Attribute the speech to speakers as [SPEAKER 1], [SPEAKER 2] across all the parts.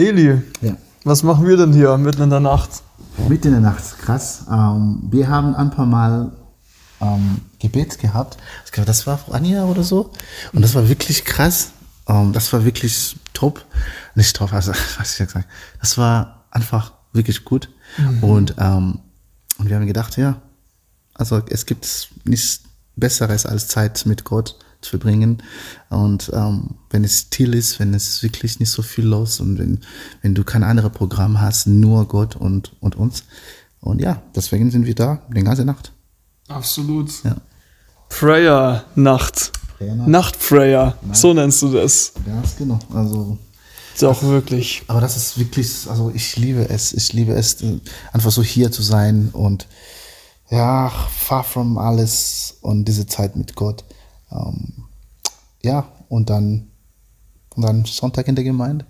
[SPEAKER 1] Eli,
[SPEAKER 2] Ja.
[SPEAKER 1] was machen wir denn hier mitten in der Nacht?
[SPEAKER 2] Mitten in der Nacht, krass. Ähm, wir haben ein paar Mal ähm, Gebet gehabt. Ich glaube, das war vor einem Jahr oder so. Und das war wirklich krass. Ähm, das war wirklich top. Nicht top, also, was ich gesagt Das war einfach wirklich gut. Und, ähm, und wir haben gedacht, ja, also es gibt nichts Besseres als Zeit mit Gott verbringen. Und ähm, wenn es still ist, wenn es wirklich nicht so viel los und wenn, wenn du kein anderes Programm hast, nur Gott und, und uns. Und ja, deswegen sind wir da die ganze Nacht.
[SPEAKER 1] Absolut.
[SPEAKER 2] Ja.
[SPEAKER 1] Prayer Nacht.
[SPEAKER 2] Prayer-Nacht.
[SPEAKER 1] Nacht-Prayer, so nennst du das.
[SPEAKER 2] Ganz genau. Also,
[SPEAKER 1] Ist auch wirklich.
[SPEAKER 2] aber das ist wirklich, also ich liebe es. Ich liebe es, äh, einfach so hier zu sein und ja, far from alles und diese Zeit mit Gott. Ähm, ja, und dann, und dann Sonntag in der Gemeinde.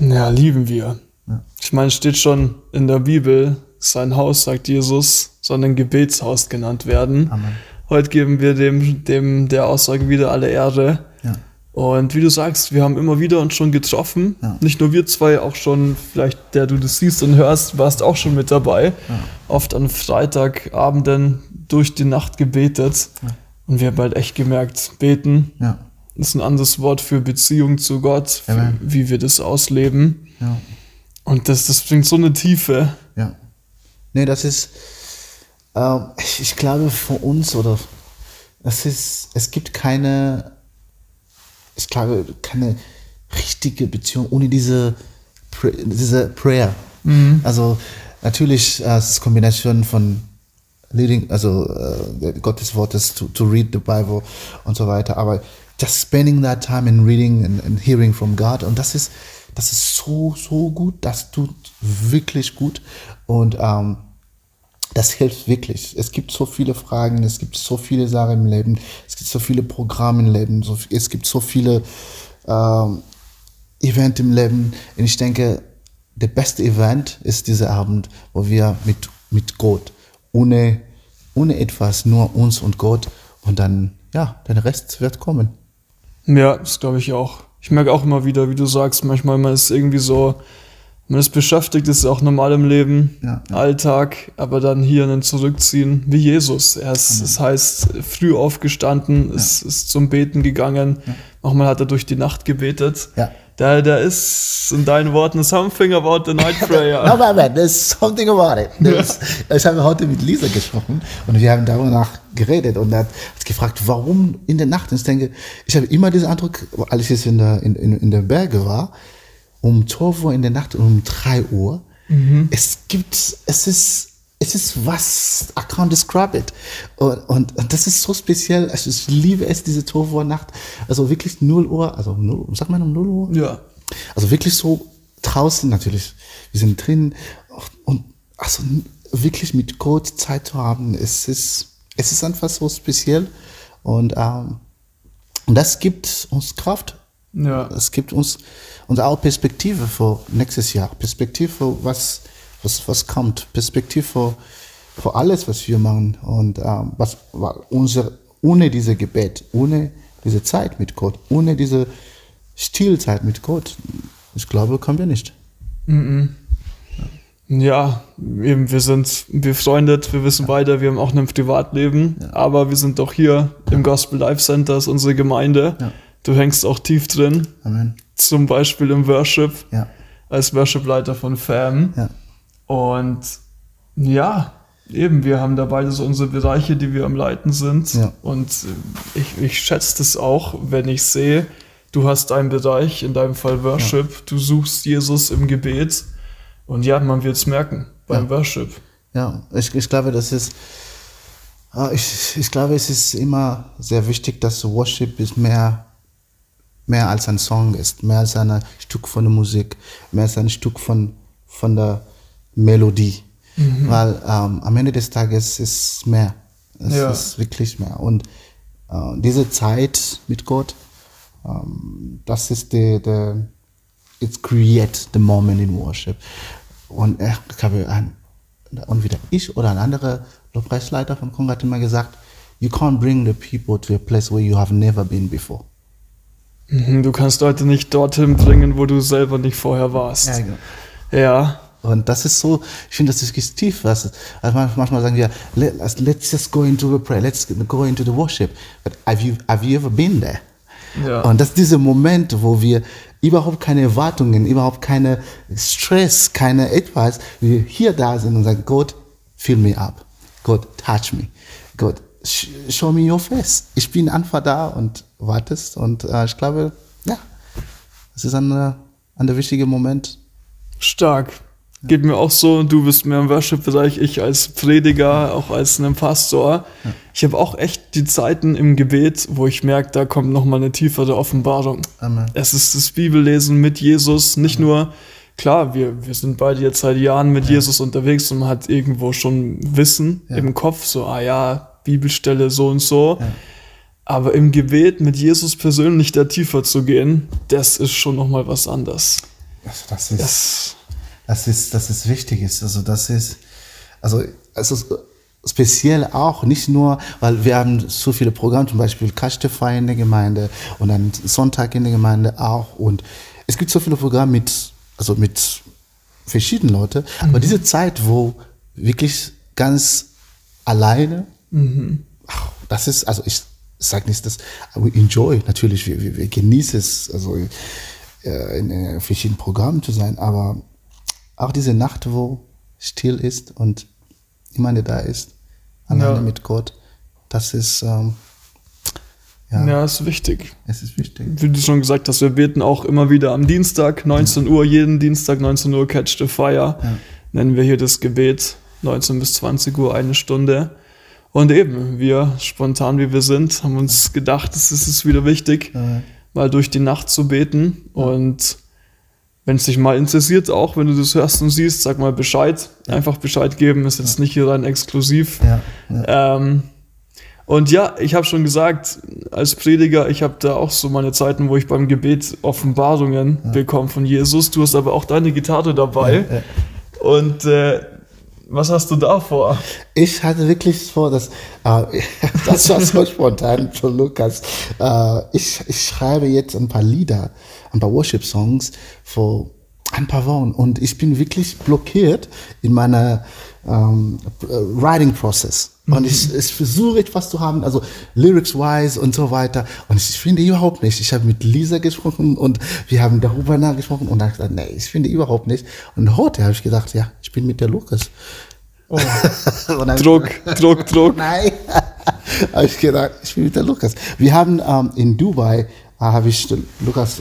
[SPEAKER 1] Ja, lieben wir.
[SPEAKER 2] Ja.
[SPEAKER 1] Ich meine, es steht schon in der Bibel, sein Haus, sagt Jesus, soll ein Gebetshaus genannt werden.
[SPEAKER 2] Amen.
[SPEAKER 1] Heute geben wir dem, dem der Aussage wieder alle Ehre.
[SPEAKER 2] Ja.
[SPEAKER 1] Und wie du sagst, wir haben immer wieder uns schon getroffen.
[SPEAKER 2] Ja.
[SPEAKER 1] Nicht nur wir zwei, auch schon, vielleicht der du das siehst und hörst, warst auch schon mit dabei. Oft an Freitagabenden durch die Nacht gebetet. Und wir haben halt echt gemerkt, beten
[SPEAKER 2] Ja.
[SPEAKER 1] ist ein anderes Wort für Beziehung zu Gott, für, wie wir das ausleben.
[SPEAKER 2] Ja.
[SPEAKER 1] Und das, das bringt so eine Tiefe.
[SPEAKER 2] Ja. Nee, das ist, ähm, ich, ich glaube für uns oder es ist, es gibt keine, ich glaube, keine richtige Beziehung ohne diese, diese Prayer. Also natürlich, äh, es ist Kombination von reading, also äh, Gottes Wortes to, to read the Bible und so weiter, aber just spending that time in reading and, and hearing from God. Und das ist, das ist so, so gut, das tut wirklich gut. Und ähm, das hilft wirklich. Es gibt so viele Fragen, es gibt so viele Sachen im Leben, es gibt so viele Programme im Leben, so, es gibt so viele ähm, Event im Leben. Und ich denke, der beste Event ist dieser Abend, wo wir mit, mit Gott, ohne, ohne etwas, nur uns und Gott und dann, ja, der Rest wird kommen.
[SPEAKER 1] Ja, das glaube ich auch. Ich merke auch immer wieder, wie du sagst, manchmal man ist irgendwie so, man ist beschäftigt, ist auch normal im Leben,
[SPEAKER 2] Ja, ja.
[SPEAKER 1] Alltag, aber dann hier einen zurückziehen, wie Jesus. Er ist, das heißt, früh aufgestanden, ist, ist zum Beten gegangen, manchmal hat er durch die Nacht gebetet.
[SPEAKER 2] Ja.
[SPEAKER 1] Da, da ist in deinen Worten something about the night
[SPEAKER 2] No,
[SPEAKER 1] prayer.
[SPEAKER 2] man, man, there's something about it. Ich habe heute mit Lisa gesprochen und wir haben darüber geredet und er hat gefragt, warum in der Nacht? Und ich denke, ich habe immer diesen Eindruck, als ich jetzt in der, in, in, in der Berge war, um 12 Uhr in der Nacht und um 3 Uhr, es gibt, es ist, es ist was, I can't describe it. Und, und, und das ist so speziell, also ich liebe es, diese 12 Uhr Nacht, also wirklich 0 Uhr, also 0, sagt man um 0 Uhr?
[SPEAKER 1] Ja.
[SPEAKER 2] Also wirklich so draußen natürlich. Wir sind drin und also wirklich mit Gott Zeit zu haben, es ist, es ist einfach so speziell und, ähm, das gibt uns Kraft.
[SPEAKER 1] Ja.
[SPEAKER 2] Es gibt uns und auch Perspektive für nächstes Jahr, Perspektive für was, was, was kommt, Perspektive für, für alles, was wir machen und ähm, was war unser, ohne diese Gebet, ohne diese Zeit mit Gott, ohne diese Stillzeit mit Gott, ich glaube, kommen wir nicht.
[SPEAKER 1] Ja, eben, wir sind befreundet, wir wissen beide, wir haben auch ein Privatleben, aber wir sind doch hier im Gospel Life Center, ist unsere Gemeinde.
[SPEAKER 2] Ja.
[SPEAKER 1] Du hängst auch tief drin,
[SPEAKER 2] Amen.
[SPEAKER 1] zum Beispiel im Worship,
[SPEAKER 2] Ja,
[SPEAKER 1] als Worshipleiter von FAM.
[SPEAKER 2] Ja,
[SPEAKER 1] Und ja, eben, wir haben da beide so unsere Bereiche, die wir am Leiten sind.
[SPEAKER 2] Ja.
[SPEAKER 1] Und äh, ich, ich schätze das auch, wenn ich sehe, du hast einen Bereich, in deinem Fall Worship, du suchst Jesus im Gebet. Und ja, man wird es merken beim
[SPEAKER 2] Ja.
[SPEAKER 1] Worship.
[SPEAKER 2] ja. Ich, ich glaube, das ist, ah, ich, ich glaube, es ist immer sehr wichtig, dass Worship ist mehr, mehr als ein Song ist, mehr als ein Stück von der Musik, mehr als ein Stück von, von der Melodie. Weil ähm, am Ende des Tages ist es mehr. Es
[SPEAKER 1] Ja.
[SPEAKER 2] ist wirklich mehr. Und äh, diese Zeit mit Gott, ähm, das ist der, der, it create the moment in worship. Und äh, ich habe ein, und wieder ich oder ein anderer Lobpreisleiter von Konrad hat immer gesagt, you can't bring the people to a place where you have never been before.
[SPEAKER 1] Mhm, Du kannst Leute nicht dorthin bringen, wo du selber nicht vorher warst.
[SPEAKER 2] Ja, genau.
[SPEAKER 1] Ja,
[SPEAKER 2] Und das ist so, ich finde, das ist tief. Was, also manch- manchmal sagen wir, let, let's just go into the prayer, let's go into the worship. But have you, have you ever been there?
[SPEAKER 1] Ja.
[SPEAKER 2] Und das ist dieser Moment, wo wir überhaupt keine Erwartungen, überhaupt keine Stress, keine etwas, wir hier da sind und sagen, Gott, fill me up. Gott, touch me. Gott, sh- show me your face. Ich bin einfach da und wartest. Und äh, ich glaube, ja, das ist ein, äh, ein der wichtige Moment.
[SPEAKER 1] stark. Geht mir auch so, du bist mehr im Worship-Bereich, ich als Prediger, auch als ein Pastor. Ich habe auch echt die Zeiten im Gebet, wo ich merke, da kommt nochmal eine tiefere Offenbarung.
[SPEAKER 2] Amen.
[SPEAKER 1] Es ist das Bibellesen mit Jesus, nicht nur, klar, wir, wir sind beide jetzt seit Jahren mit Jesus unterwegs und man hat irgendwo schon Wissen im Kopf, so, ah ja, Bibelstelle so und so. Aber im Gebet mit Jesus persönlich da tiefer zu gehen, das ist schon nochmal was anderes.
[SPEAKER 2] Also das ist,
[SPEAKER 1] Das,
[SPEAKER 2] das ist, das ist wichtig ist. Also das ist, also es ist speziell auch nicht nur, weil wir haben so viele Programme, zum Beispiel Kaschtefei in der Gemeinde und dann Sonntag in der Gemeinde auch. Und es gibt so viele Programme mit, also mit verschiedenen Leuten, aber diese Zeit, wo wirklich ganz alleine, ach, das ist, also ich sage nicht, dass we enjoy. Natürlich, wir, wir, wir genießen es, also äh, in äh, verschiedenen Programmen zu sein, aber auch diese Nacht, wo still ist und niemand da ist, alleine
[SPEAKER 1] Ja.
[SPEAKER 2] mit Gott, das ist, ähm, ja,
[SPEAKER 1] ja, ist wichtig.
[SPEAKER 2] es ist wichtig.
[SPEAKER 1] Wie du schon gesagt hast, wir beten auch immer wieder am Dienstag, 19 Uhr, jeden Dienstag, 19 Uhr, Catch the Fire. Nennen wir hier das Gebet, 19 bis 20 Uhr, eine Stunde. Und eben, wir, spontan wie wir sind, haben uns gedacht, es ist wieder wichtig, mal durch die Nacht zu beten. Und wenn es dich mal interessiert, auch wenn du das hörst und siehst, sag mal Bescheid. Einfach Bescheid geben, ist jetzt nicht hier rein exklusiv.
[SPEAKER 2] Ja, ja.
[SPEAKER 1] Ähm, und ja, ich habe schon gesagt, als Prediger, ich habe da auch so meine Zeiten, wo ich beim Gebet Offenbarungen bekomme von Jesus. Du hast aber auch deine Gitarre dabei. Und äh, was hast du da vor?
[SPEAKER 2] Ich hatte wirklich vor, dass äh, das war so spontan von Lukas. Äh, ich, ich schreibe jetzt ein paar Lieder, ein paar Worship-Songs vor ein paar Wochen und ich bin wirklich blockiert in meiner ähm, Writing-Prozess. Und ich, ich versuche etwas zu haben, also lyrics-wise und so weiter. Und ich finde überhaupt nicht. Ich habe mit Lisa gesprochen und wir haben darüber nachgesprochen und dann gesagt, nee, ich finde überhaupt nicht. Und heute habe ich gedacht, ja, ich bin mit der Lukas. Dann-
[SPEAKER 1] Druck, Druck, Druck.
[SPEAKER 2] Nein. habe ich gedacht, ich bin mit der Lukas. Wir haben ähm, in Dubai, äh, habe ich Lukas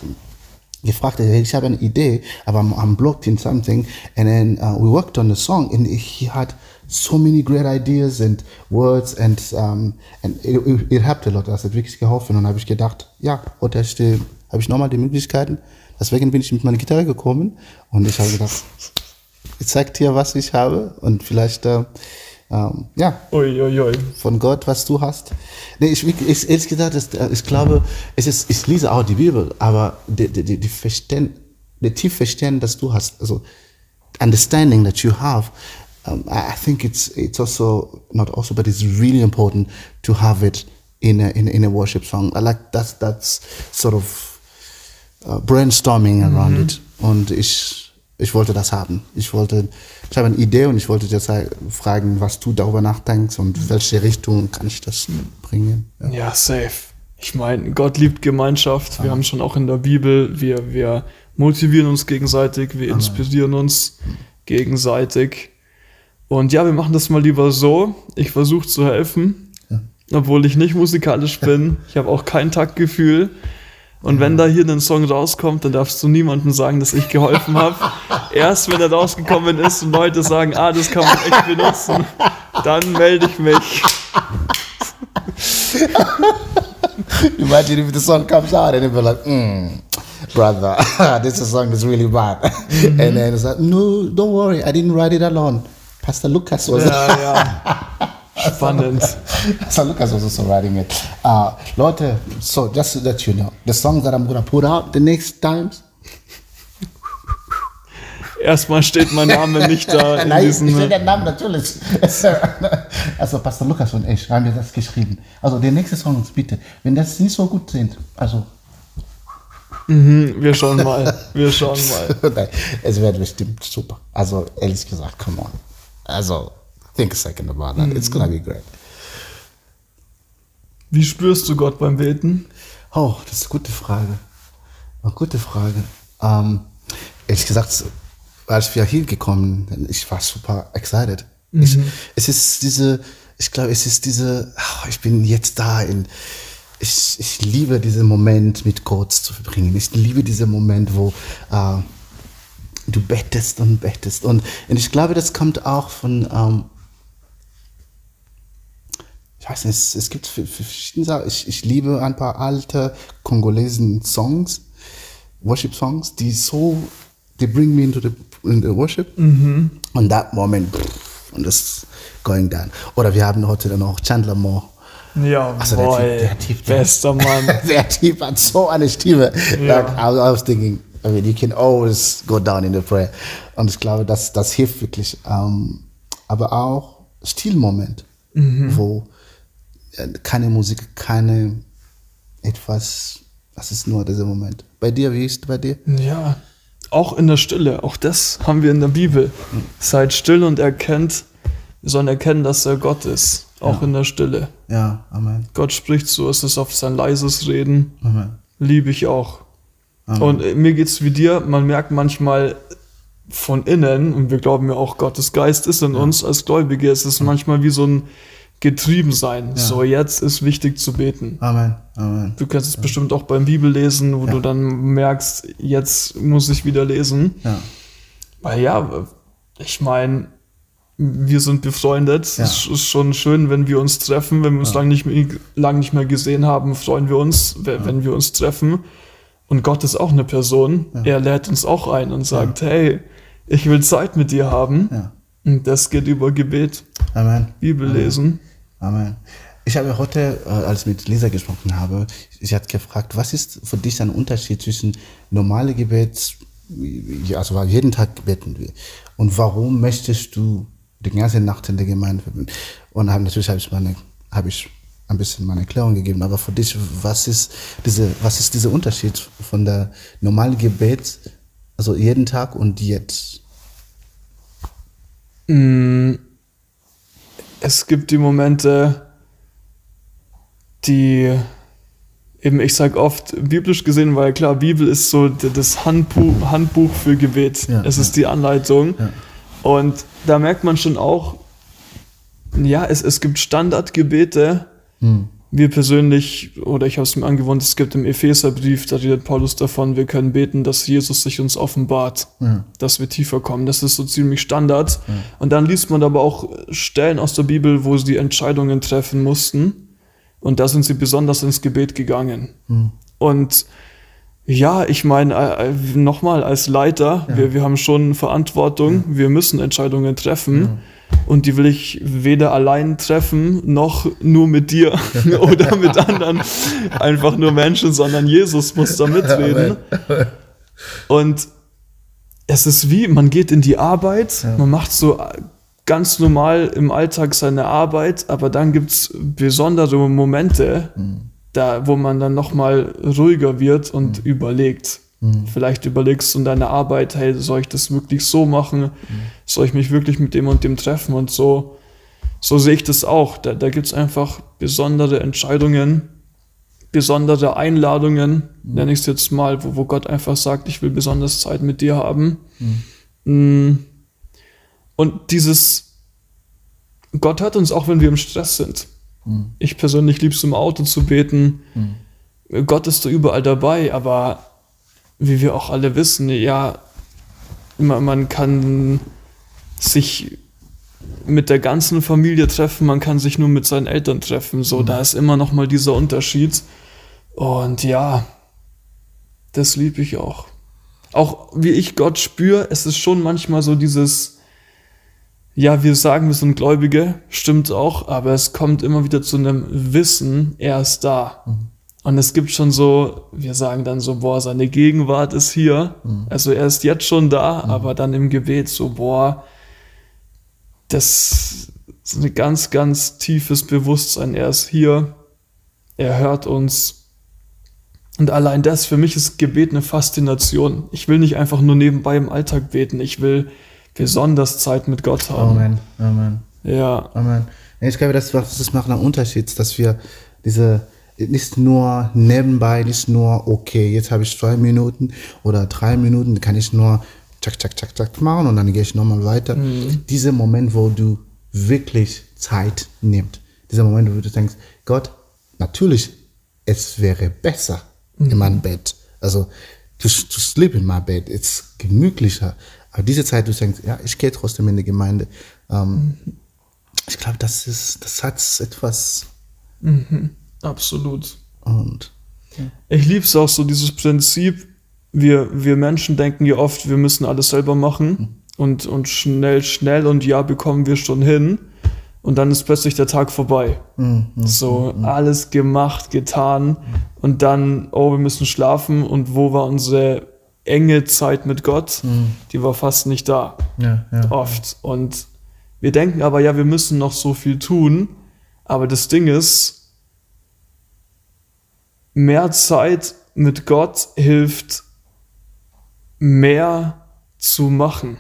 [SPEAKER 2] gefragt, ich habe eine Idee, aber I'm, I'm blocked in something. And then uh, we worked on the song and he had so many great ideas and words and, um, and it, it, it helped a lot. Das hat wirklich geholfen. Und habe ich gedacht, ja, heute habe ich, nochmal die Möglichkeiten. Deswegen bin ich mit meiner Gitarre gekommen und ich habe gedacht, ich zeig dir, was ich habe und vielleicht, äh, ähm, ja,
[SPEAKER 1] Uiuiui. Ui, ui.
[SPEAKER 2] von Gott, was du hast. Nee, ich, ich ehrlich gesagt, das, ich glaube, es ist, ich lese auch die Bibel, aber die, die, die, die Verständ, die tief Verständnis, das du hast, also understanding that you have, um, I I think it's it's also not also, but it's really important to have it in a in, in a worship song. I like that's that's sort of uh, brainstorming around it. Und ich ich wollte das haben. Ich wollte, ich habe eine Idee und ich wollte dir fragen, was du darüber nachdenkst und welche Richtung kann ich das bringen. Ja.
[SPEAKER 1] Ja, safe. Ich meine, Gott liebt Gemeinschaft. Wir haben schon auch in der Bibel, wir, wir motivieren uns gegenseitig, wir inspirieren uns gegenseitig. Und ja, wir machen das mal lieber so. Ich versuche zu helfen, obwohl ich nicht musikalisch bin. Ich habe auch kein Taktgefühl. Und wenn da hier ein Song rauskommt, dann darfst du niemandem sagen, dass ich geholfen habe. Erst wenn er rausgekommen ist und Leute sagen, ah, das kann man echt benutzen, dann melde ich mich.
[SPEAKER 2] Imagine if the song comes out and you'll be like, mm, brother, this song is really bad. And then it's like, no, don't worry, I didn't write it alone. Pastor Lucas was
[SPEAKER 1] Ja, ja. Spannend.
[SPEAKER 2] So Lucas was also writing it. Uh, Leute, so just so that you know, the songs that I'm gonna put out the next times.
[SPEAKER 1] Erstmal steht mein Name nicht da in
[SPEAKER 2] Nein,
[SPEAKER 1] diesen.
[SPEAKER 2] ich will den Namen natürlich. also Pastor Lukas und ich haben wir das geschrieben. Also der nächste Songs bitte, wenn das nicht so gut sind, also
[SPEAKER 1] Mhm, wir schauen mal. Wir schauen mal.
[SPEAKER 2] Nein, es wird bestimmt super. Also ehrlich gesagt, come on. Also, think a second about that. It's gonna be great.
[SPEAKER 1] Wie spürst du Gott beim Beten?
[SPEAKER 2] Oh, das ist eine gute Frage. Eine gute Frage. Ähm, ehrlich gesagt, als wir hier gekommen sind, ich war super excited. Ich, es ist diese, ich glaube, es ist diese, oh, ich bin jetzt da in, ich, ich liebe diesen Moment mit Gott zu verbringen. Ich liebe diesen Moment, wo äh, du bettest und bettest. Und, und ich glaube, das kommt auch von, ähm, ich weiß nicht, es, es gibt verschiedene Sachen. Ich, ich liebe ein paar alte kongolesen Songs, Worship-Songs, die so, they bring me into the, in the worship. Und that moment, und das going down. Oder wir haben heute dann noch Chandler Moore.
[SPEAKER 1] Ja,
[SPEAKER 2] Also der
[SPEAKER 1] boah,
[SPEAKER 2] Typ- der Typ, der-
[SPEAKER 1] bester Mann.
[SPEAKER 2] Der Typ hat so eine Stimme.
[SPEAKER 1] Ja.
[SPEAKER 2] Like, I, I was thinking, I mean, you can always go down in the prayer. Und ich glaube, das, das hilft wirklich. Ähm, aber auch Stilmoment, wo äh, keine Musik, keine etwas, das ist nur dieser Moment. Bei dir, wie ist es bei dir?
[SPEAKER 1] Ja, auch in der Stille, auch das haben wir in der Bibel. Seid still und erkennt, wir sollen erkennen, dass er Gott ist, auch in der Stille.
[SPEAKER 2] Ja, Amen.
[SPEAKER 1] Gott spricht so, es ist oft sein leises Reden,
[SPEAKER 2] Amen.
[SPEAKER 1] liebe ich auch. Und äh, mir geht's wie dir, man merkt manchmal von innen, und wir glauben ja auch, Gottes Geist ist in uns als Gläubige, es ist manchmal wie so ein Getriebensein. So, jetzt ist wichtig zu beten.
[SPEAKER 2] Amen. Amen.
[SPEAKER 1] Du kennst es bestimmt auch beim Bibellesen, wo
[SPEAKER 2] Ja.
[SPEAKER 1] du dann merkst, jetzt muss ich wieder lesen.
[SPEAKER 2] Ja.
[SPEAKER 1] Weil ja, ich meine, wir sind befreundet.
[SPEAKER 2] Ja.
[SPEAKER 1] Es ist schon schön, wenn wir uns treffen. Wenn wir uns lange nicht, mehr- lang nicht mehr gesehen haben, freuen wir uns, we- wenn wir uns treffen. Und Gott ist auch eine Person. Er lädt uns auch ein und sagt, hey, ich will Zeit mit dir haben.
[SPEAKER 2] Ja.
[SPEAKER 1] Und das geht über Gebet,
[SPEAKER 2] Amen.
[SPEAKER 1] Bibel lesen.
[SPEAKER 2] Amen. Ich habe heute, äh, als ich mit Lisa gesprochen habe, sie hat gefragt, was ist für dich ein Unterschied zwischen normale Gebet, also jeden Tag beten wir, und warum möchtest du die ganze Nacht in der Gemeinde verbringen? Und natürlich habe ich meine, habe ich ein bisschen meine Erklärung gegeben, aber für dich, was ist diese, was ist dieser Unterschied von der normalen Gebet, also jeden Tag und jetzt?
[SPEAKER 1] Mm, Es gibt die Momente, die eben, ich sag oft, biblisch gesehen, weil klar, Bibel ist so das Handbuch, Handbuch für Gebet.
[SPEAKER 2] Ja,
[SPEAKER 1] es
[SPEAKER 2] ja.
[SPEAKER 1] ist die Anleitung.
[SPEAKER 2] Ja.
[SPEAKER 1] Und da merkt man schon auch, ja, es, es gibt Standardgebete.
[SPEAKER 2] Hm.
[SPEAKER 1] Wir persönlich, oder ich habe es mir angewohnt, es gibt im Epheserbrief, da redet Paulus davon, wir können beten, dass Jesus sich uns offenbart,
[SPEAKER 2] Ja.
[SPEAKER 1] dass wir tiefer kommen. Das ist so ziemlich Standard. Und dann liest man aber auch Stellen aus der Bibel, wo sie Entscheidungen treffen mussten. Und da sind sie besonders ins Gebet gegangen. Und ja, ich meine, äh, äh, nochmal als Leiter, wir, wir haben schon Verantwortung, wir müssen Entscheidungen treffen. Und die will ich weder allein treffen, noch nur mit dir oder mit anderen, einfach nur Menschen, sondern Jesus muss da mitreden. Und es ist wie, man geht in die Arbeit, man macht so ganz normal im Alltag seine Arbeit, aber dann gibt's besondere Momente, da, wo man dann nochmal ruhiger wird und überlegt. Vielleicht überlegst du in deiner Arbeit, hey, soll ich das wirklich so machen? Soll ich mich wirklich mit dem und dem treffen? Und so, so sehe ich das auch. Da, da gibt's einfach besondere Entscheidungen, besondere Einladungen, nenne ich es jetzt mal, wo, wo Gott einfach sagt, ich will besonders Zeit mit dir haben. Mm. Und dieses, Gott hört uns auch, wenn wir im Stress sind. Ich persönlich liebe es im Auto zu beten. Gott ist da überall dabei, aber wie wir auch alle wissen, ja, man, man kann sich mit der ganzen Familie treffen, man kann sich nur mit seinen Eltern treffen. So, da ist immer noch mal dieser Unterschied. Und ja, das liebe ich auch. Auch wie ich Gott spüre, es ist schon manchmal so dieses, ja, wir sagen, wir sind Gläubige, stimmt auch, aber es kommt immer wieder zu einem Wissen, er ist da. Und es gibt schon so, wir sagen dann so, boah, seine Gegenwart ist hier. Also er ist jetzt schon da, aber dann im Gebet so, boah, das ist ein ganz, ganz tiefes Bewusstsein. Er ist hier, er hört uns. Und allein das, für mich ist Gebet eine Faszination. Ich will nicht einfach nur nebenbei im Alltag beten. Ich will besonders Zeit mit Gott haben.
[SPEAKER 2] Amen. Amen.
[SPEAKER 1] Ja.
[SPEAKER 2] Amen. Ich glaube, das, was- das macht einen Unterschied, dass wir diese nicht nur nebenbei, nicht nur, okay, jetzt habe ich zwei Minuten oder drei Minuten, kann ich nur zack, zack, zack, zack machen und dann gehe ich nochmal weiter. Dieser Moment, wo du wirklich Zeit nimmst. Dieser Moment, wo du denkst, Gott, natürlich, es wäre besser in meinem Bett. Also, to, to sleep in my bed, it's gemütlicher. Aber diese Zeit, du denkst, ja, ich gehe trotzdem in die Gemeinde. Ähm, ich glaube, das ist, das hat etwas
[SPEAKER 1] Absolut.
[SPEAKER 2] und
[SPEAKER 1] Ich liebe es auch so, dieses Prinzip, wir, wir Menschen denken ja oft, wir müssen alles selber machen und, und schnell, schnell und ja, bekommen wir schon hin. Und dann ist plötzlich der Tag vorbei. so alles gemacht, getan und dann, oh, wir müssen schlafen und wo war unsere enge Zeit mit Gott? Die war fast nicht da.
[SPEAKER 2] ja, ja.
[SPEAKER 1] Oft. Und wir denken aber, ja, wir müssen noch so viel tun. Aber das Ding ist, mehr Zeit mit Gott hilft, mehr zu machen.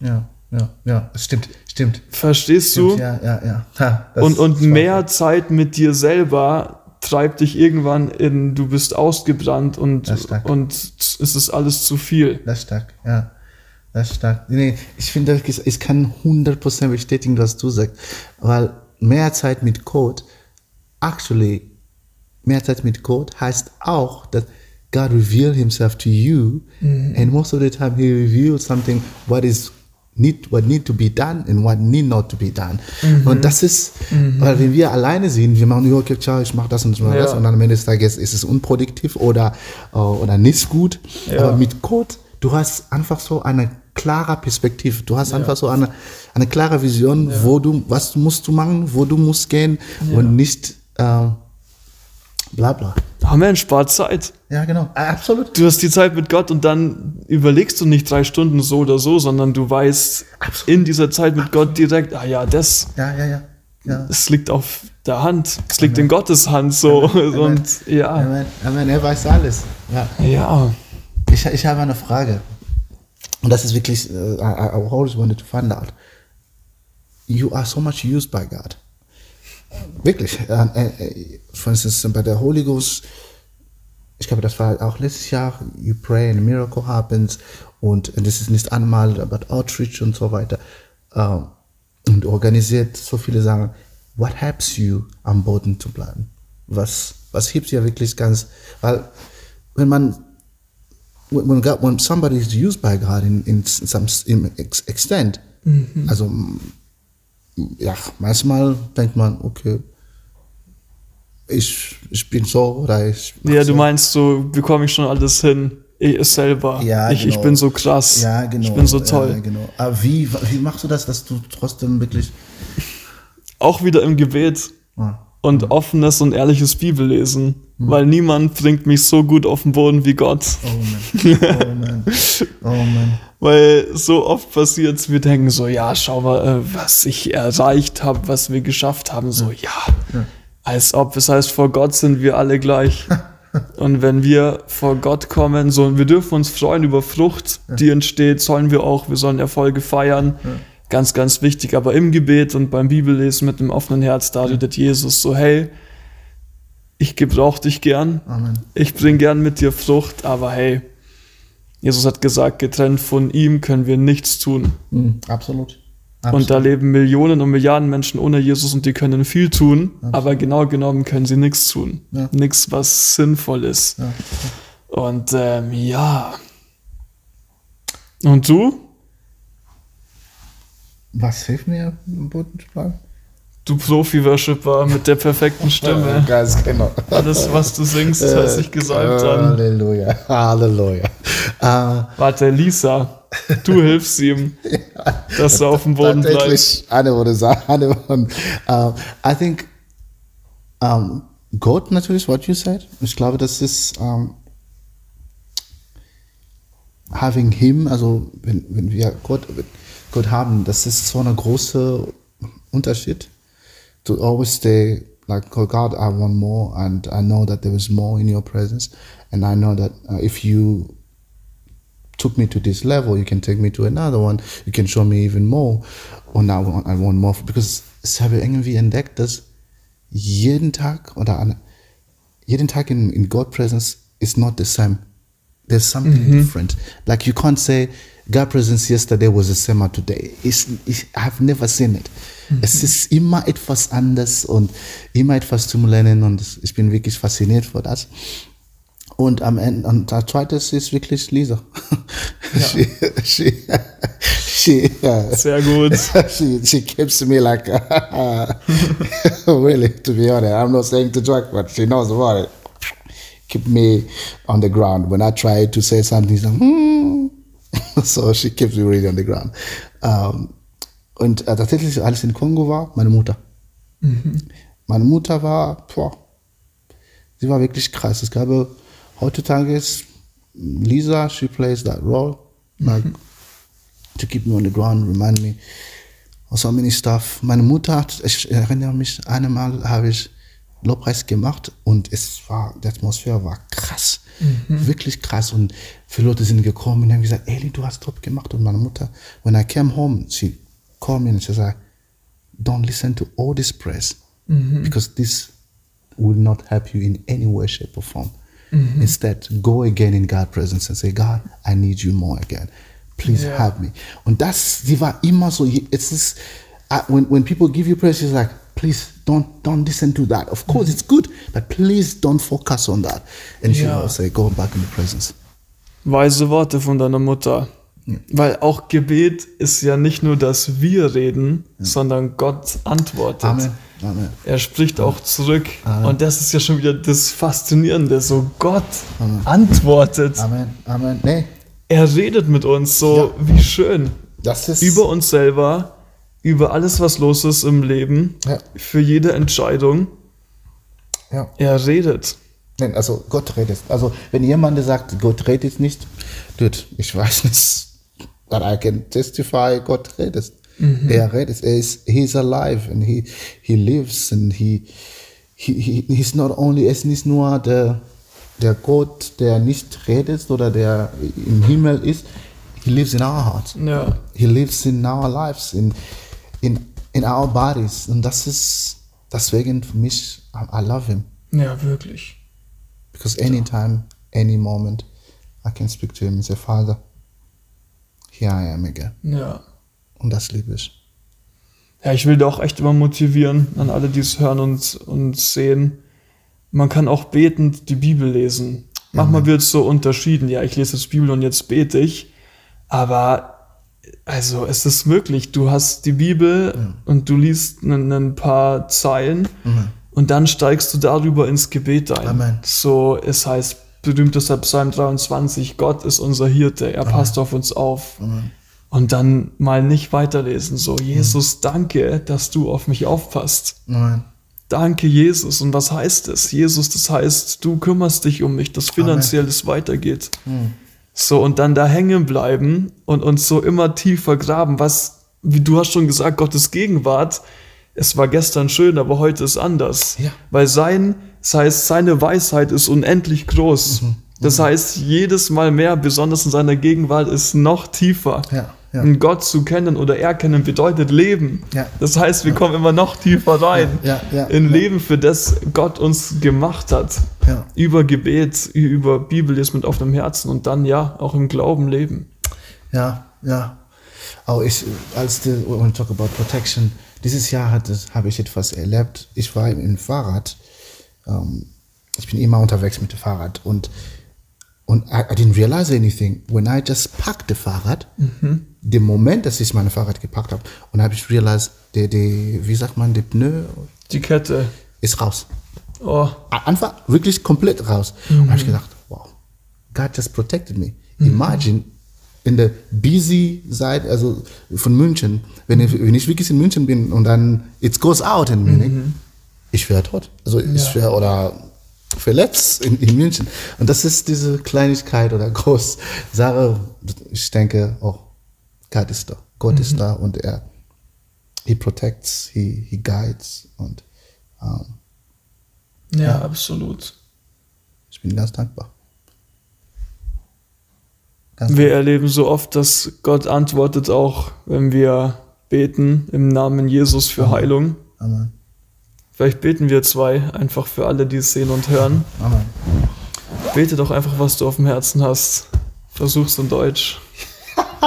[SPEAKER 2] ja, ja, ja, das stimmt, stimmt.
[SPEAKER 1] Verstehst
[SPEAKER 2] stimmt
[SPEAKER 1] du?
[SPEAKER 2] ja, ja, ja. Ha,
[SPEAKER 1] und und mehr Zeit mit dir selber treibt dich irgendwann in, du bist ausgebrannt und, und es ist alles zu viel.
[SPEAKER 2] Das ist stark, ja. Das ist stark. Nee, ich finde, ich, ich kann 100% bestätigen, was du sagst. Weil mehr Zeit mit Code, actually, mehr Zeit mit Code heißt auch, dass God reveal himself to you and most of the time he reveals something what is need, what need to be done and what need not to be done. Und das ist, weil wenn wir alleine sind, wir machen, ja, okay, ciao, ich mache das und ich mache
[SPEAKER 1] Ja.
[SPEAKER 2] das und dann am Ende des Tages ist es unproduktiv oder, äh, oder nicht gut.
[SPEAKER 1] Ja.
[SPEAKER 2] Aber mit Code, du hast einfach so eine klare Perspektive. Du hast einfach so eine, eine klare Vision, wo du, was musst du machen, wo du musst gehen und nicht äh, bla bla.
[SPEAKER 1] Amen, spart Zeit.
[SPEAKER 2] Ja, genau. Äh, Absolut.
[SPEAKER 1] Du hast die Zeit mit Gott und dann überlegst du nicht drei Stunden so oder so, sondern du weißt
[SPEAKER 2] Absolut.
[SPEAKER 1] in dieser Zeit mit Gott direkt, ah ja, das,
[SPEAKER 2] Ja, ja, ja. ja.
[SPEAKER 1] das liegt auf der Hand. Es liegt in Gottes Hand so. Und ja.
[SPEAKER 2] Amen. Amen. Er weiß alles. Ja.
[SPEAKER 1] Ja.
[SPEAKER 2] Ich, ich habe eine Frage. Und das ist wirklich, äh, I, I always wanted to find out. You are so much used by God. Wirklich. Äh, äh, für instance, bei der Holy Ghost, ich glaube, das war auch letztes Jahr, you pray and a miracle happens. Und das ist nicht einmal, aber Outreach und so weiter. Ähm, und organisiert so viele Sachen. What helps you, am Boden zu bleiben? Was, was hilft dir wirklich ganz, weil, wenn man when, God, when somebody is used by God in, in some in ex extent, also mm, ja, manchmal denkt man, okay, ich, ich bin so oder ich mach
[SPEAKER 1] Ja,
[SPEAKER 2] so.
[SPEAKER 1] du meinst so, bekomme ich schon alles hin. Ich selber.
[SPEAKER 2] Ja,
[SPEAKER 1] ich, ich
[SPEAKER 2] genau.
[SPEAKER 1] bin so krass.
[SPEAKER 2] ja, genau.
[SPEAKER 1] Ich bin so toll.
[SPEAKER 2] Ja, genau. Aber wie, wie machst du das, dass du trotzdem wirklich
[SPEAKER 1] Auch wieder im Gebet
[SPEAKER 2] ah,
[SPEAKER 1] und offenes und ehrliches Bibellesen. Weil niemand bringt mich so gut auf den Boden wie Gott.
[SPEAKER 2] oh man, oh man, oh man.
[SPEAKER 1] Weil so oft passiert wir denken so, ja, schau mal, äh, was ich erreicht habe, was wir geschafft haben. So, ja, als ob, das heißt, vor Gott sind wir alle gleich. Und wenn wir vor Gott kommen, so, wir dürfen uns freuen über Frucht, die entsteht, sollen wir auch, wir sollen Erfolge feiern. Ganz, ganz wichtig. Aber im Gebet und beim Bibellesen mit dem offenen Herz, da redet Jesus so, hey, ich gebrauche dich gern,
[SPEAKER 2] Amen.
[SPEAKER 1] ich bring gern mit dir Frucht, aber hey, Jesus hat gesagt, getrennt von ihm können wir nichts tun.
[SPEAKER 2] Mhm, absolut.
[SPEAKER 1] Und da leben Millionen und Milliarden Menschen ohne Jesus und die können viel tun, aber genau genommen können sie nichts tun.
[SPEAKER 2] Ja.
[SPEAKER 1] Nichts, was sinnvoll ist.
[SPEAKER 2] Ja.
[SPEAKER 1] Und ähm, ja. Und du?
[SPEAKER 2] Was hilft mir, am Boden zu bleiben?
[SPEAKER 1] Du Profi-Worshipper mit der perfekten Stimme.
[SPEAKER 2] Ganz genau.
[SPEAKER 1] Alles, was du singst, hört sich gesalbt an.
[SPEAKER 2] Halleluja, Halleluja. Äh,
[SPEAKER 1] Warte, Lisa, du hilfst ihm, dass er auf dem Boden bleibt.
[SPEAKER 2] Eine würde sagen, eine würde, uh, I think, um, Gott natürlich, what you said. Ich glaube, das ist, um, having him, also, wenn, wenn wir Gott, Gott haben, das ist so ein großer Unterschied. To always stay like oh God, I want more, and I know that there is more in your presence, and I know that uh, if you took me to this level, you can take me to another one, you can show me even more, und I want, I want more, because ich habe irgendwie entdeckt, dass jeden Tag oder an, jeden Tag in, in God presence is not the same. There's something different. Like you can't say God presence yesterday was the same as today. It's, ich I've never seen it. Es ist immer etwas anders und immer etwas zum Lernen und ich bin wirklich fasziniert von das. Und am Ende, und das zweite ist wirklich Lisa. she, she, she, uh,
[SPEAKER 1] Sehr gut.
[SPEAKER 2] she, she keeps me like, really, to be honest, I'm not saying to joke, but she knows about it. Keep me on the ground. When I try to say something, she's like, hmm. so she keeps me really on the ground. Um, und äh, tatsächlich, als ich in Kongo war, meine Mutter. Meine Mutter war, boah, sie war wirklich krass. Ich glaube, heutzutage ist Lisa, she plays that role, like to keep me on the ground, remind me of so many stuff. Meine Mutter hat, ich erinnere mich, einmal habe ich Lobpreis gemacht und es war, die Atmosphäre war krass, wirklich krass und viele Leute sind gekommen und haben gesagt, Eli, du hast top gemacht und meine Mutter, when I came home, she called me and she said, don't listen to all this praise because this will not help you in any way, shape, or form. Instead, go again in God's presence and say, God, I need you more again. Please
[SPEAKER 1] Ja.
[SPEAKER 2] help me. Und das, sie war immer so, es ist, uh, when, when people give you praise, she's like, please don't, don't listen to that. Of course, it's good, but please don't focus on that. And she
[SPEAKER 1] Ja.
[SPEAKER 2] will say, go back in the presence.
[SPEAKER 1] Weise Worte von deiner Mutter. Weil auch Gebet ist ja nicht nur, dass wir reden, sondern Gott antwortet.
[SPEAKER 2] Amen. Amen.
[SPEAKER 1] Er spricht auch zurück. Und das ist ja schon wieder das Faszinierende. So Gott antwortet.
[SPEAKER 2] Amen. Amen. Nee,
[SPEAKER 1] Er redet mit uns. So wie schön.
[SPEAKER 2] das ist,
[SPEAKER 1] Über uns selber, über alles, was los ist im Leben,
[SPEAKER 2] Ja.
[SPEAKER 1] für jede Entscheidung.
[SPEAKER 2] ja.
[SPEAKER 1] Er redet.
[SPEAKER 2] Nein, also Gott redet. Also wenn jemand sagt, Gott redet nicht, dude, ich weiß nicht, but I can testify, Gott redet. Er redet. Er ist, he's alive and he, he lives and he, he, he he's not only, er ist nicht nur der, der Gott, der nicht redet oder der im Himmel ist, he lives in our hearts.
[SPEAKER 1] Ja.
[SPEAKER 2] He lives in our lives, in, in, in our bodies. Und das ist, deswegen für mich, I, love him.
[SPEAKER 1] Ja, wirklich.
[SPEAKER 2] Because anytime, any moment, I can speak to him and say, Father, here I am again.
[SPEAKER 1] Ja.
[SPEAKER 2] Und das liebe ich.
[SPEAKER 1] Ja, ich will da auch echt immer motivieren an alle, die es hören und, und sehen. Man kann auch betend die Bibel lesen. Manchmal wird es so unterschieden. Ja, ich lese jetzt Bibel und jetzt bete ich. Aber also es ist möglich. Du hast die Bibel und du liest ein, paar Zeilen und dann steigst du darüber ins Gebet ein.
[SPEAKER 2] Amen.
[SPEAKER 1] So, es heißt berühmtester Psalm 23, Gott ist unser Hirte, er passt auf uns auf. Und dann mal nicht weiterlesen, so, Jesus, danke, dass du auf mich aufpasst.
[SPEAKER 2] Amen.
[SPEAKER 1] Danke, Jesus. Und was heißt es? Jesus, das heißt, du kümmerst dich um mich, dass finanzielles weitergeht. So, und dann da hängen bleiben und uns so immer tiefer graben, was, wie du hast schon gesagt, Gottes Gegenwart, es war gestern schön, aber heute ist anders.
[SPEAKER 2] Ja.
[SPEAKER 1] Weil sein, das heißt, seine Weisheit ist unendlich groß.
[SPEAKER 2] Mhm.
[SPEAKER 1] Das heißt, jedes Mal mehr, besonders in seiner Gegenwart, ist noch tiefer.
[SPEAKER 2] Ja, ja.
[SPEAKER 1] Und Gott zu kennen oder erkennen bedeutet Leben.
[SPEAKER 2] Ja.
[SPEAKER 1] Das heißt, wir kommen immer noch tiefer rein in. Leben, für das Gott uns gemacht hat. Über Gebet, über Bibel ist mit offenem Herzen und dann ja auch im Glauben leben.
[SPEAKER 2] Ja, ja. Oh, ich, als we talk about protection, dieses Jahr hatte, habe ich etwas erlebt. Ich war im Fahrrad. Ähm, ich bin immer unterwegs mit dem Fahrrad und und I, I didn't realize anything. When I just packed the Fahrrad, dem Moment, dass ich mein Fahrrad gepackt habe, und habe ich realized, der, der, wie sagt man, der Pneu
[SPEAKER 1] Die Kette.
[SPEAKER 2] ist raus.
[SPEAKER 1] Oh,
[SPEAKER 2] Einfach wirklich komplett raus. Und habe ich gedacht, wow, God just protected me. Imagine in der busy Side, also von München, wenn, ich, wenn ich wirklich in München bin und dann it goes out in Munich, ich wäre tot. Also ich wäre oder verletzt in, in München. Und das ist diese Kleinigkeit oder große Sache. Ich denke, oh, Gott ist da. Gott ist da und er he protects, he, he guides und ähm,
[SPEAKER 1] Ja, ja, absolut.
[SPEAKER 2] Ich bin ganz dankbar.
[SPEAKER 1] Ganz wir dankbar. erleben so oft, dass Gott antwortet auch, wenn wir beten im Namen Jesus für Amen. Heilung. Amen. Vielleicht beten wir zwei einfach für alle, die es sehen und hören. Amen. Bete doch einfach, was du auf dem Herzen hast. Versuch's in Deutsch.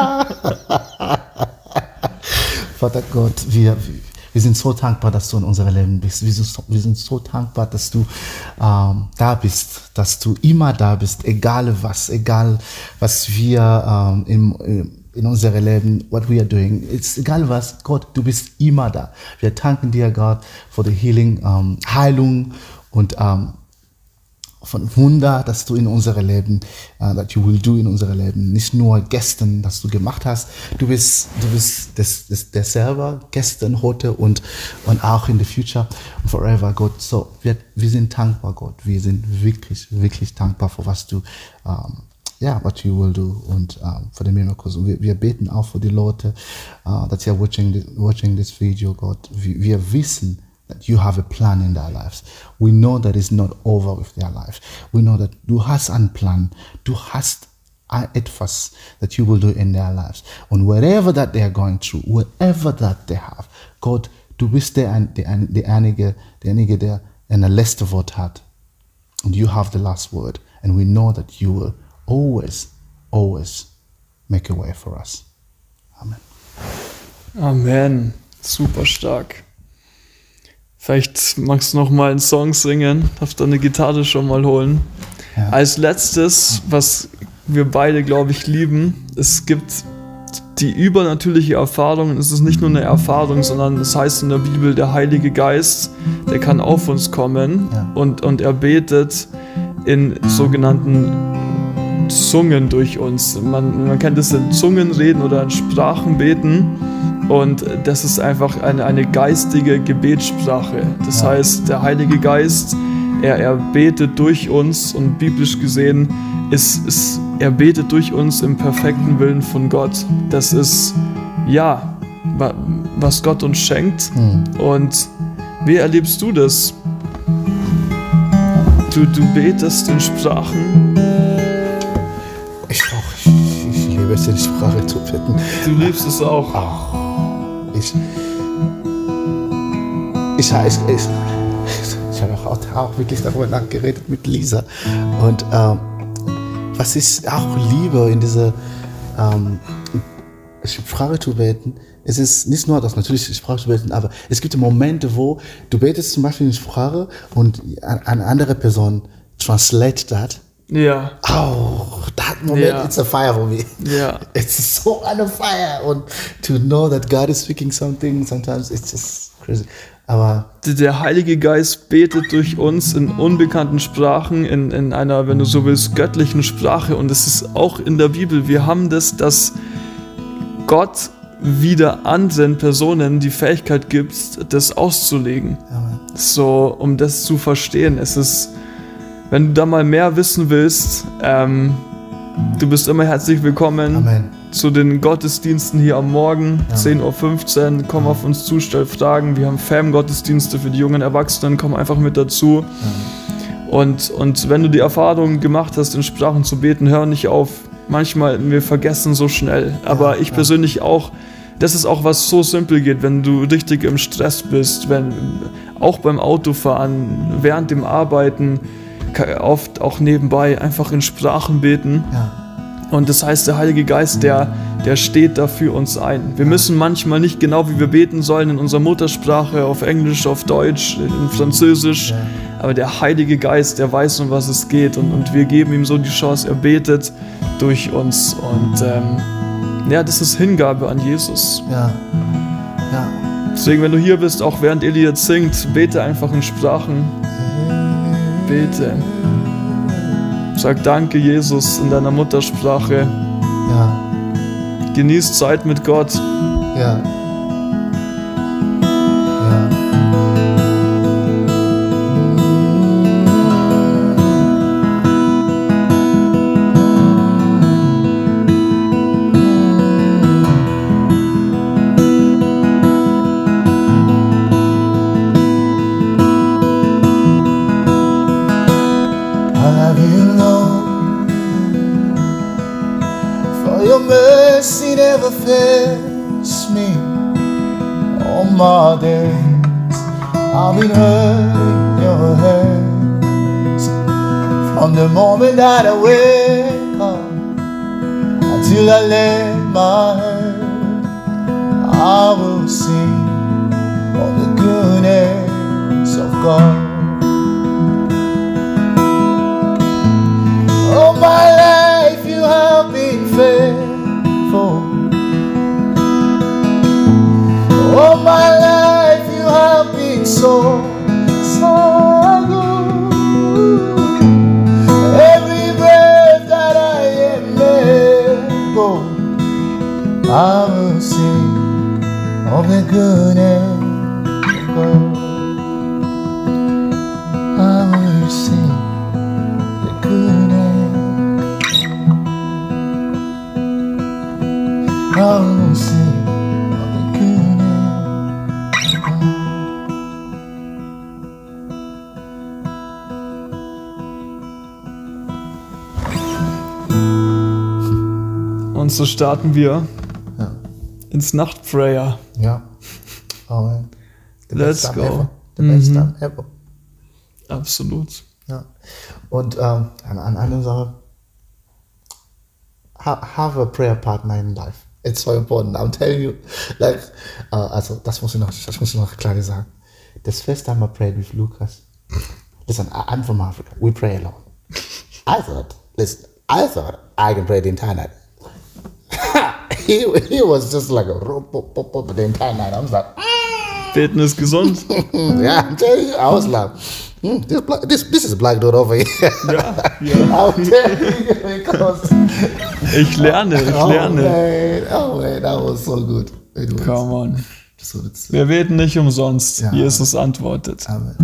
[SPEAKER 2] Vater Gott, wir, wir sind so dankbar, dass du in unserem Leben bist. Wir sind so, wir sind so dankbar, dass du ähm, da bist, dass du immer da bist, egal was, egal was wir ähm, im, in unserem Leben, what we are doing. It's egal was, Gott, du bist immer da. Wir danken dir, Gott, für die Healing, ähm, Heilung und ähm, von Wunder, dass du in unserem Leben, uh, that you will do in unserem Leben, nicht nur gestern, dass du gemacht hast. Du bist, du bist das, das, der selber, gestern, heute und, und auch in the future forever, Gott. So, wir, wir sind dankbar, Gott. Wir sind wirklich, wirklich dankbar für was du, ja, yeah, what you will do und um, für die Miracles. Wir, wir beten auch für die Leute, uh, that are watching, this, watching this video, Gott. Wir, wir wissen, that you have a plan in their lives. We know that it's not over with their life. We know that du hast einen Plan. Du hast etwas that you will do in their lives. Und wherever that they are going through, wherever that they have, Gott, du bist der, der, der einige, derjenige, der ein letztes Wort hat. And you have the last word. And we know that you will always, always make a way for us. Amen.
[SPEAKER 1] Amen. Super stark. Vielleicht magst du noch mal einen Song singen, darfst deine Gitarre schon mal holen. Ja. Als letztes, was wir beide, glaube ich, lieben, es gibt die übernatürliche Erfahrung. Es ist nicht nur eine Erfahrung, sondern es heißt in der Bibel, der Heilige Geist, der kann auf uns kommen ja. und, und er betet in sogenannten Zungen durch uns. Man, man kennt es in Zungen reden oder in Sprachen beten. Und das ist einfach eine, eine geistige Gebetssprache. Das heißt, der Heilige Geist, er, er betet durch uns und biblisch gesehen ist, ist, er betet durch uns im perfekten Willen von Gott. Das ist, ja, was Gott uns schenkt. Mhm. Und wie erlebst du das? Du, du betest in Sprachen.
[SPEAKER 2] Es, in Sprache zu beten.
[SPEAKER 1] Du liebst es auch.
[SPEAKER 2] Auch ich, ich, ich, ich, ich habe auch, auch wirklich darüber nachgeredet mit Lisa. Und ähm, was ich auch liebe in dieser ähm, Sprache zu beten, es ist nicht nur das, natürlich Sprache zu beten, aber es gibt Momente, wo du betest zum Beispiel in Sprache und eine andere Person translate that
[SPEAKER 1] ja.
[SPEAKER 2] Oh, that moment, ja. it's a fire for me.
[SPEAKER 1] Ja.
[SPEAKER 2] It's so on a fire. Und to know that God is speaking something, sometimes it's just crazy. Aber
[SPEAKER 1] der Heilige Geist betet durch uns in unbekannten Sprachen, in, in einer, wenn du so willst, göttlichen Sprache. Und es ist auch in der Bibel. Wir haben das, dass Gott wieder anderen Personen die Fähigkeit gibt, das auszulegen. Amen. So, um das zu verstehen. Es ist wenn du da mal mehr wissen willst, ähm, du bist immer herzlich willkommen Amen. zu den Gottesdiensten hier am Morgen, 10.15 Uhr. Komm auf uns zu, stell Fragen. Wir haben Fam-Gottesdienste für die jungen Erwachsenen, komm einfach mit dazu. Und, und wenn du die Erfahrung gemacht hast, in Sprachen zu beten, hör nicht auf. Manchmal, wir vergessen so schnell. Aber ja, ich persönlich auch das ist auch was so simpel geht, wenn du richtig im Stress bist, wenn auch beim Autofahren, während dem Arbeiten, oft auch nebenbei einfach in Sprachen beten. Ja. Und das heißt, der Heilige Geist, der, der steht da für uns ein. Wir müssen manchmal nicht genau, wie wir beten sollen, in unserer Muttersprache, auf Englisch, auf Deutsch, in Französisch. Ja. Aber der Heilige Geist, der weiß, um was es geht. Und, und wir geben ihm so die Chance, er betet durch uns. Und ähm, ja, das ist Hingabe an Jesus.
[SPEAKER 2] Ja. Ja.
[SPEAKER 1] Deswegen, wenn du hier bist, auch während Eli jetzt singt, bete einfach in Sprachen bete. Sag Danke, Jesus, in deiner Muttersprache.
[SPEAKER 2] Ja.
[SPEAKER 1] Genieß Zeit mit Gott.
[SPEAKER 2] Ja. From the moment that I wake up until I lay my head. I will sing of the goodness of God. All my life you have been faithful. All my life you have been so, Sing of the goodness of God.
[SPEAKER 1] Und so starten wir. Ins Nachtprayer.
[SPEAKER 2] Ja. Amen. The
[SPEAKER 1] Let's go.
[SPEAKER 2] Ever. The best
[SPEAKER 1] Mhm.
[SPEAKER 2] time ever.
[SPEAKER 1] Absolut.
[SPEAKER 2] Ja. Und ähm, an, an eine Sache. Ha, have a prayer partner in life. It's so important. I'm telling you. Like, äh, also, das muss ich noch, das muss ich noch klar sagen. The first time I prayed with Lucas. Listen, I'm from Africa. We pray alone. I thought, listen, I thought I can pray the entire night. He, he was just like a rope, pop, pop, pop, the entire night. I was like,
[SPEAKER 1] Beten ist gesund.
[SPEAKER 2] yeah, I'm telling you, I was like, hmm, this, black, this, this is black dude over here.
[SPEAKER 1] Ja, ja.
[SPEAKER 2] I'm telling you, because
[SPEAKER 1] Ich lerne, ich
[SPEAKER 2] oh
[SPEAKER 1] lerne.
[SPEAKER 2] man, oh man, that was so good. It was.
[SPEAKER 1] Come on.
[SPEAKER 2] Say,
[SPEAKER 1] Wir beten nicht umsonst.
[SPEAKER 2] Ja.
[SPEAKER 1] Jesus antwortet.
[SPEAKER 2] Amen.